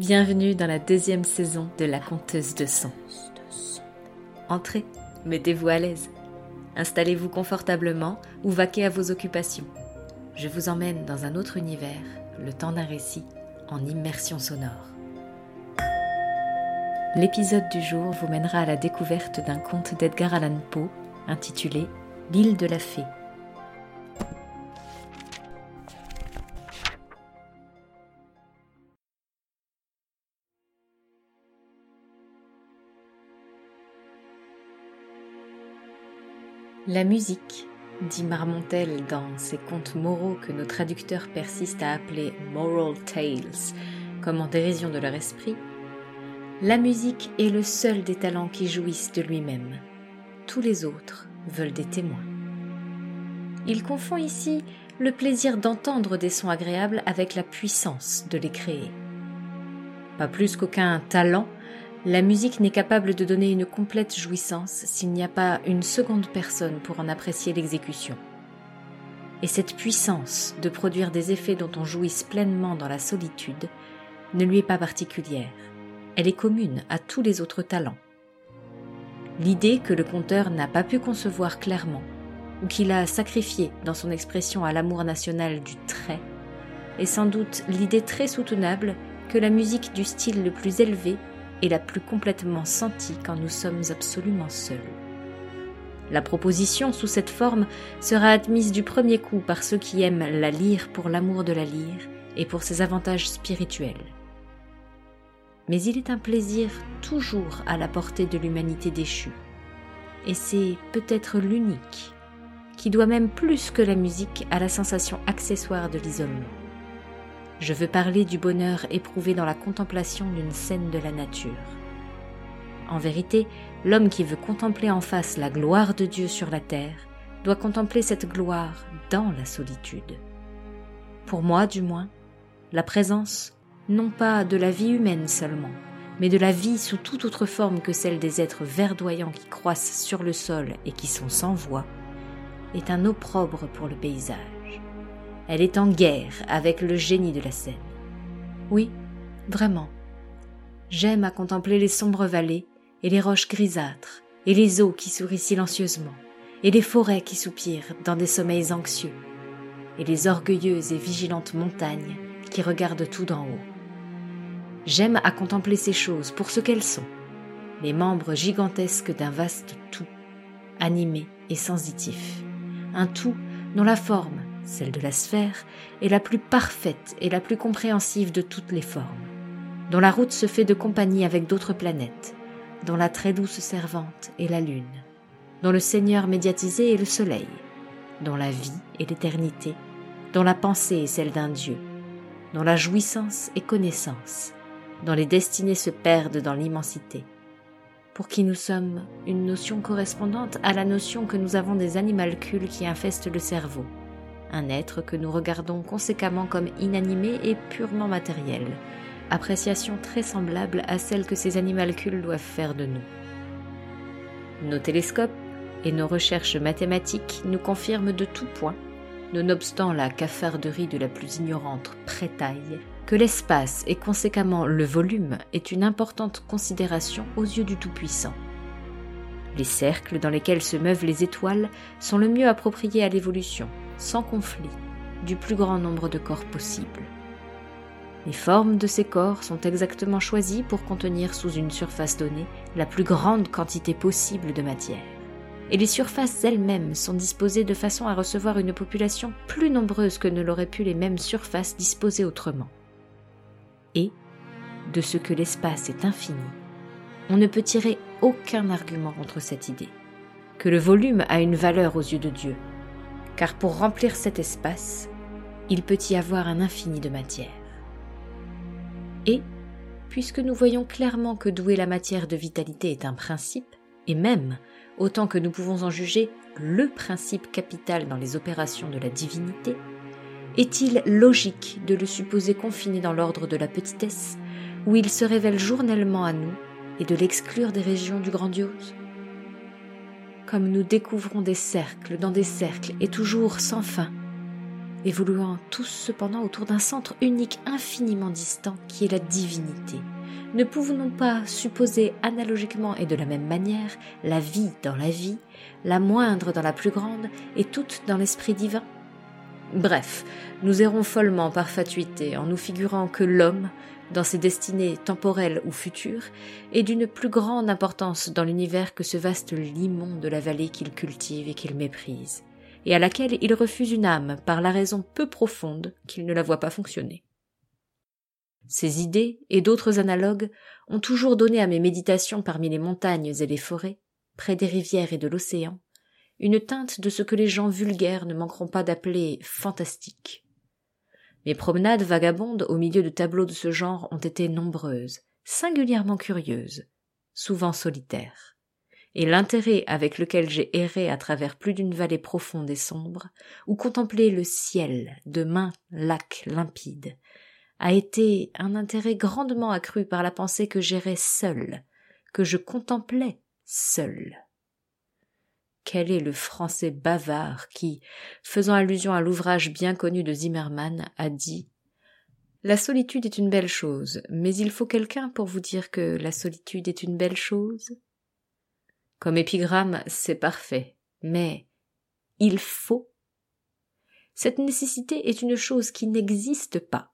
Bienvenue dans la deuxième saison de La Conteuse de Son. Entrez, mettez-vous à l'aise. Installez-vous confortablement ou vaquez à vos occupations. Je vous emmène dans un autre univers, le temps d'un récit, en immersion sonore. L'épisode du jour vous mènera à la découverte d'un conte d'Edgar Allan Poe intitulé L'île de la fée La musique, dit Marmontel dans ses contes moraux que nos traducteurs persistent à appeler moral tales, comme en dérision de leur esprit, la musique est le seul des talents qui jouissent de lui-même. Tous les autres veulent des témoins. Il confond ici le plaisir d'entendre des sons agréables avec la puissance de les créer. Pas plus qu'aucun talent la musique n'est capable de donner une complète jouissance s'il n'y a pas une seconde personne pour en apprécier l'exécution. Et cette puissance de produire des effets dont on jouisse pleinement dans la solitude ne lui est pas particulière. Elle est commune à tous les autres talents. L'idée que le conteur n'a pas pu concevoir clairement, ou qu'il a sacrifiée dans son expression à l'amour national du trait, est sans doute l'idée très soutenable que la musique du style le plus élevé et la plus complètement sentie quand nous sommes absolument seuls. La proposition sous cette forme sera admise du premier coup par ceux qui aiment la lyre pour l'amour de la lyre et pour ses avantages spirituels. Mais il est un plaisir toujours à la portée de l'humanité déchue, et c'est peut-être l'unique, qui doit même plus que la musique à la sensation accessoire de l'isolement. Je veux parler du bonheur éprouvé dans la contemplation d'une scène de la nature. En vérité, l'homme qui veut contempler en face la gloire de Dieu sur la terre doit contempler cette gloire dans la solitude. Pour moi, du moins, la présence, non pas de la vie humaine seulement, mais de la vie sous toute autre forme que celle des êtres verdoyants qui croissent sur le sol et qui sont sans voix, est un opprobre pour le paysage. Elle est en guerre avec le génie de la scène. Oui, vraiment. J'aime à contempler les sombres vallées et les roches grisâtres, et les eaux qui sourient silencieusement, et les forêts qui soupirent dans des sommeils anxieux, et les orgueilleuses et vigilantes montagnes qui regardent tout d'en haut. J'aime à contempler ces choses pour ce qu'elles sont, les membres gigantesques d'un vaste tout, animé et sensitif, un tout dont la forme, celle de la sphère, est la plus parfaite et la plus compréhensive de toutes les formes, dont la route se fait de compagnie avec d'autres planètes, dont la très douce servante est la lune, dont le Seigneur médiatisé est le soleil, dont la vie est l'éternité, dont la pensée est celle d'un Dieu, dont la jouissance est connaissance, dont les destinées se perdent dans l'immensité, pour qui nous sommes une notion correspondante à la notion que nous avons des animalcules qui infestent le cerveau, un être que nous regardons conséquemment comme inanimé et purement matériel, appréciation très semblable à celle que ces animalcules doivent faire de nous. Nos télescopes et nos recherches mathématiques nous confirment de tout point, nonobstant la cafarderie de la plus ignorante prétaille, que l'espace et conséquemment le volume est une importante considération aux yeux du Tout-Puissant. Les cercles dans lesquels se meuvent les étoiles sont le mieux appropriés à l'évolution, sans conflit, du plus grand nombre de corps possible. Les formes de ces corps sont exactement choisies pour contenir sous une surface donnée la plus grande quantité possible de matière. Et les surfaces elles-mêmes sont disposées de façon à recevoir une population plus nombreuse que ne l'auraient pu les mêmes surfaces disposées autrement. Et, de ce que l'espace est infini, on ne peut tirer aucun argument contre cette idée, que le volume a une valeur aux yeux de Dieu, car pour remplir cet espace, il peut y avoir un infini de matière. Et, puisque nous voyons clairement que douer la matière de vitalité est un principe, et même, autant que nous pouvons en juger, le principe capital dans les opérations de la divinité, est-il logique de le supposer confiné dans l'ordre de la petitesse, où il se révèle journellement à nous, et de l'exclure des régions du grandiose? Comme nous découvrons des cercles dans des cercles et toujours sans fin, évoluant tous cependant autour d'un centre unique infiniment distant qui est la divinité. Ne pouvons-nous pas supposer analogiquement et de la même manière la vie dans la vie, la moindre dans la plus grande et toute dans l'esprit divin? Bref, nous errons follement par fatuité en nous figurant que l'homme, dans ses destinées temporelles ou futures, est d'une plus grande importance dans l'univers que ce vaste limon de la vallée qu'il cultive et qu'il méprise, et à laquelle il refuse une âme par la raison peu profonde qu'il ne la voit pas fonctionner. Ces idées et d'autres analogues ont toujours donné à mes méditations parmi les montagnes et les forêts, près des rivières et de l'océan, une teinte de ce que les gens vulgaires ne manqueront pas d'appeler fantastique. Mes promenades vagabondes au milieu de tableaux de ce genre ont été nombreuses, singulièrement curieuses, souvent solitaires. Et l'intérêt avec lequel j'ai erré à travers plus d'une vallée profonde et sombre, ou contemplé le ciel de mains lacs limpides, a été un intérêt grandement accru par la pensée que j'errais seul, que je contemplais seul. Quel est le français bavard qui, faisant allusion à l'ouvrage bien connu de Zimmermann, a dit La solitude est une belle chose, mais il faut quelqu'un pour vous dire que la solitude est une belle chose? Comme épigramme, c'est parfait, mais il faut. Cette nécessité est une chose qui n'existe pas.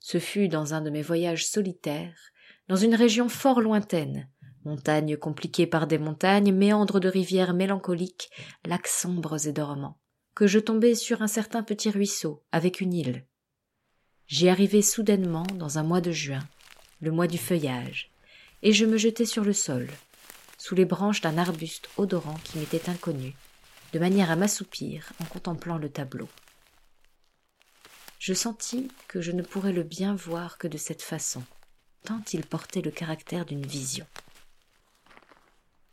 Ce fut dans un de mes voyages solitaires, dans une région fort lointaine, Montagnes compliquées par des montagnes, méandres de rivières mélancoliques, lacs sombres et dormants, que je tombai sur un certain petit ruisseau, avec une île. J'y arrivai soudainement dans un mois de juin, le mois du feuillage, et je me jetai sur le sol, sous les branches d'un arbuste odorant qui m'était inconnu, de manière à m'assoupir en contemplant le tableau. Je sentis que je ne pourrais le bien voir que de cette façon, tant il portait le caractère d'une vision.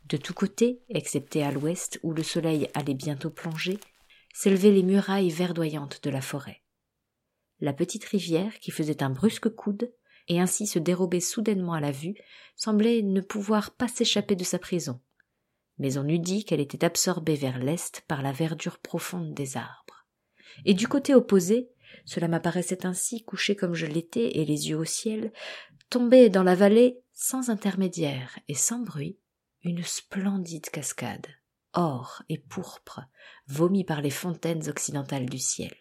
De tous côtés, excepté à l'ouest où le soleil allait bientôt plonger, s'élevaient les murailles verdoyantes de la forêt. La petite rivière, qui faisait un brusque coude, et ainsi se dérobait soudainement à la vue, semblait ne pouvoir pas s'échapper de sa prison. Mais on eût dit qu'elle était absorbée vers l'est par la verdure profonde des arbres. Et du côté opposé, cela m'apparaissait ainsi couché comme je l'étais et les yeux au ciel, tombait dans la vallée sans intermédiaire et sans bruit une splendide cascade, or et pourpre, vomie par les fontaines occidentales du ciel.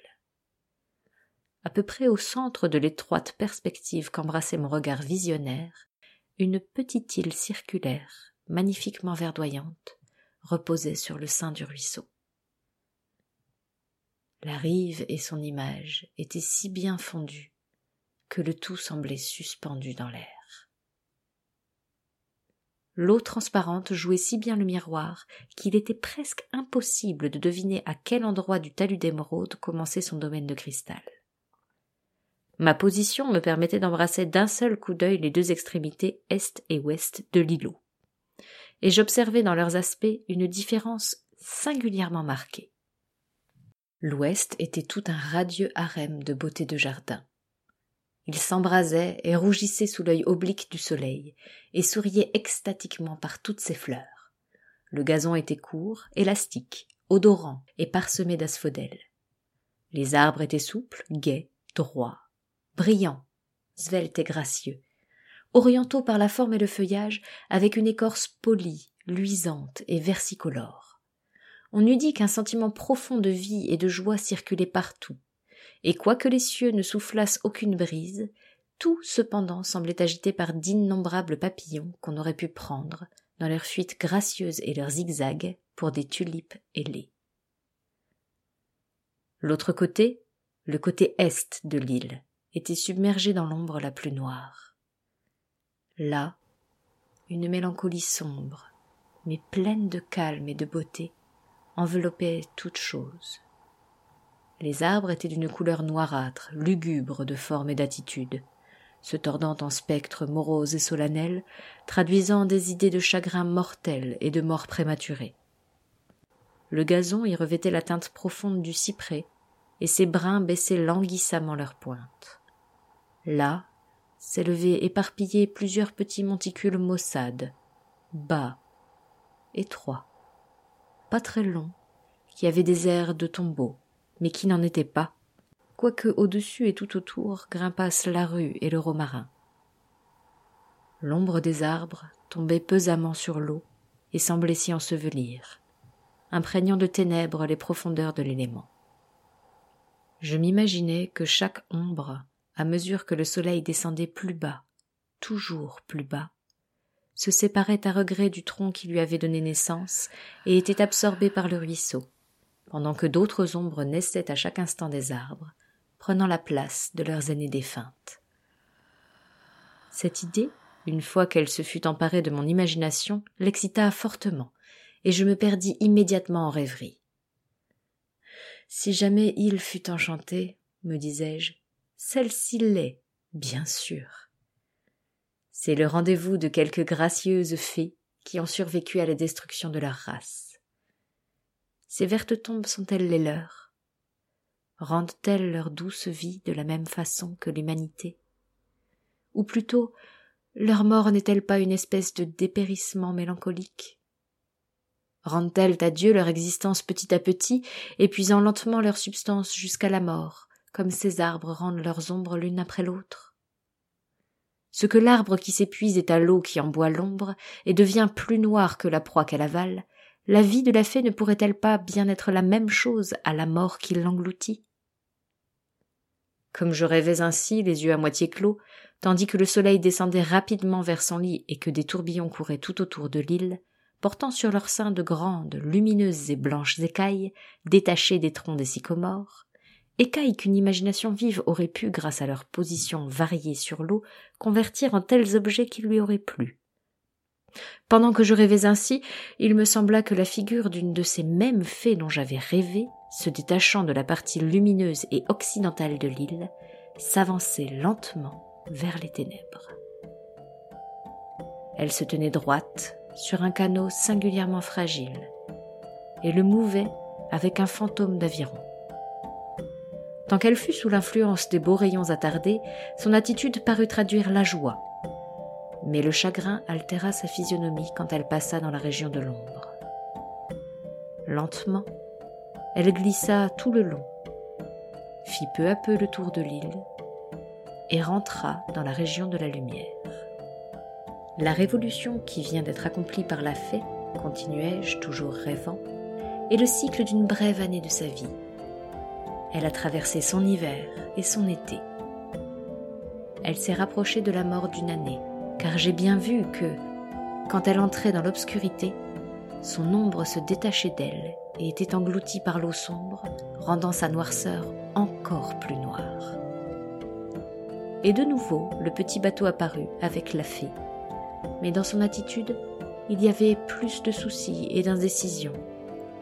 À peu près au centre de l'étroite perspective qu'embrassait mon regard visionnaire, une petite île circulaire, magnifiquement verdoyante, reposait sur le sein du ruisseau. La rive et son image étaient si bien fondues que le tout semblait suspendu dans l'air. L'eau transparente jouait si bien le miroir qu'il était presque impossible de deviner à quel endroit du talus d'émeraude commençait son domaine de cristal. Ma position me permettait d'embrasser d'un seul coup d'œil les deux extrémités est et ouest de l'îlot, et j'observais dans leurs aspects une différence singulièrement marquée. L'ouest était tout un radieux harem de beauté de jardin. Il s'embrasait et rougissait sous l'œil oblique du soleil, et souriait extatiquement par toutes ses fleurs. Le gazon était court, élastique, odorant et parsemé d'asphodèles. Les arbres étaient souples, gais, droits, brillants, sveltes et gracieux, orientaux par la forme et le feuillage, avec une écorce polie, luisante et versicolore. On eût dit qu'un sentiment profond de vie et de joie circulait partout, et quoique les cieux ne soufflassent aucune brise, tout cependant semblait agité par d'innombrables papillons qu'on aurait pu prendre, dans leurs fuites gracieuses et leurs zigzags, pour des tulipes ailées. L'autre côté, le côté est de l'île, était submergé dans l'ombre la plus noire. Là, une mélancolie sombre, mais pleine de calme et de beauté, enveloppait toute chose. Les arbres étaient d'une couleur noirâtre, lugubre de forme et d'attitude, se tordant en spectres moroses et solennels, traduisant des idées de chagrin mortel et de mort prématurée. Le gazon y revêtait la teinte profonde du cyprès, et ses brins baissaient languissamment leurs pointes. Là s'élevaient éparpillés plusieurs petits monticules maussades, bas, étroits, pas très longs, qui avaient des airs de tombeaux mais qui n'en était pas, quoique au-dessus et tout autour grimpassent la rue et le romarin. L'ombre des arbres tombait pesamment sur l'eau et semblait s'y ensevelir, imprégnant de ténèbres les profondeurs de l'élément. Je m'imaginais que chaque ombre, à mesure que le soleil descendait plus bas, toujours plus bas, se séparait à regret du tronc qui lui avait donné naissance et était absorbé par le ruisseau, pendant que d'autres ombres naissaient à chaque instant des arbres, prenant la place de leurs aînées défuntes. Cette idée, une fois qu'elle se fut emparée de mon imagination, l'excita fortement, et je me perdis immédiatement en rêverie. Si jamais il fut enchanté, me disais-je, celle-ci l'est, bien sûr. C'est le rendez-vous de quelques gracieuses fées qui ont survécu à la destruction de leur race. Ces vertes tombes sont-elles les leurs? Rendent-elles leur douce vie de la même façon que l'humanité? Ou plutôt, leur mort n'est-elle pas une espèce de dépérissement mélancolique? Rendent-elles à Dieu leur existence petit à petit, épuisant lentement leur substance jusqu'à la mort, comme ces arbres rendent leurs ombres l'une après l'autre? Ce que l'arbre qui s'épuise est à l'eau qui en boit l'ombre et devient plus noir que la proie qu'elle avale, la vie de la fée ne pourrait-elle pas bien être la même chose à la mort qui l'engloutit? Comme je rêvais ainsi, les yeux à moitié clos, tandis que le soleil descendait rapidement vers son lit et que des tourbillons couraient tout autour de l'île, portant sur leurs seins de grandes, lumineuses et blanches écailles, détachées des troncs des sycomores, écailles qu'une imagination vive aurait pu, grâce à leur position variée sur l'eau, convertir en tels objets qui lui auraient plu. Pendant que je rêvais ainsi, il me sembla que la figure d'une de ces mêmes fées dont j'avais rêvé, se détachant de la partie lumineuse et occidentale de l'île, s'avançait lentement vers les ténèbres. Elle se tenait droite sur un canot singulièrement fragile et le mouvait avec un fantôme d'aviron. Tant qu'elle fut sous l'influence des beaux rayons attardés, son attitude parut traduire la joie. Mais le chagrin altéra sa physionomie quand elle passa dans la région de l'ombre. Lentement, elle glissa tout le long, fit peu à peu le tour de l'île et rentra dans la région de la lumière. La révolution qui vient d'être accomplie par la fée, continuai-je toujours rêvant, est le cycle d'une brève année de sa vie elle a traversé son hiver et son été. Elle s'est rapprochée de la mort d'une année, car j'ai bien vu que, quand elle entrait dans l'obscurité, son ombre se détachait d'elle et était engloutie par l'eau sombre, rendant sa noirceur encore plus noire. Et de nouveau, le petit bateau apparut avec la fée. Mais dans son attitude, il y avait plus de soucis et d'indécision,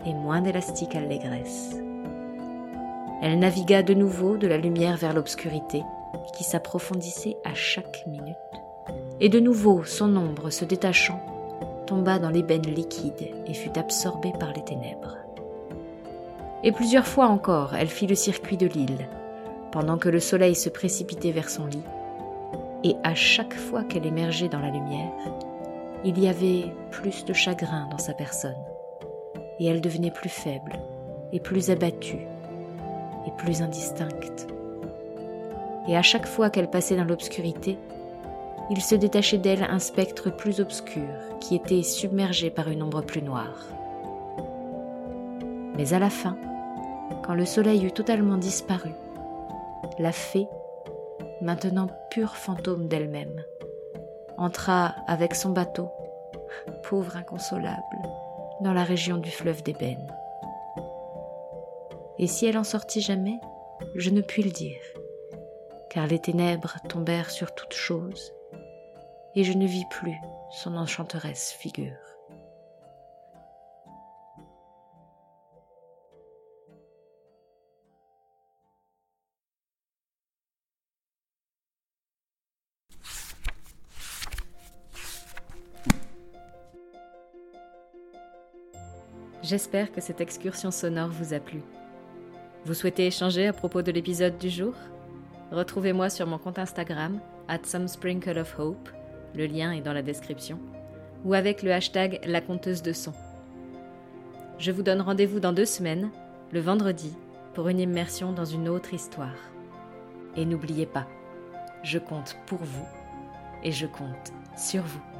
et moins d'élastique allégresse. Elle navigua de nouveau de la lumière vers l'obscurité, qui s'approfondissait à chaque minute. Et de nouveau, son ombre, se détachant, tomba dans l'ébène liquide et fut absorbée par les ténèbres. Et plusieurs fois encore, elle fit le circuit de l'île, pendant que le soleil se précipitait vers son lit, et à chaque fois qu'elle émergeait dans la lumière, il y avait plus de chagrin dans sa personne, et elle devenait plus faible et plus abattue et plus indistincte. Et à chaque fois qu'elle passait dans l'obscurité, il se détachait d'elle un spectre plus obscur qui était submergé par une ombre plus noire. Mais à la fin, quand le soleil eut totalement disparu, la fée, maintenant pur fantôme d'elle-même, entra avec son bateau, pauvre inconsolable, dans la région du fleuve d'ébène. Et si elle en sortit jamais, je ne puis le dire, car les ténèbres tombèrent sur toute chose, et je ne vis plus son enchanteresse figure. J'espère que cette excursion sonore vous a plu. Vous souhaitez échanger à propos de l'épisode du jour? Retrouvez-moi sur mon compte Instagram, at some of hope, le lien est dans la description, ou avec le hashtag la conteuse de son. Je vous donne rendez-vous dans deux semaines, le vendredi, pour une immersion dans une autre histoire. Et n'oubliez pas, je compte pour vous et je compte sur vous.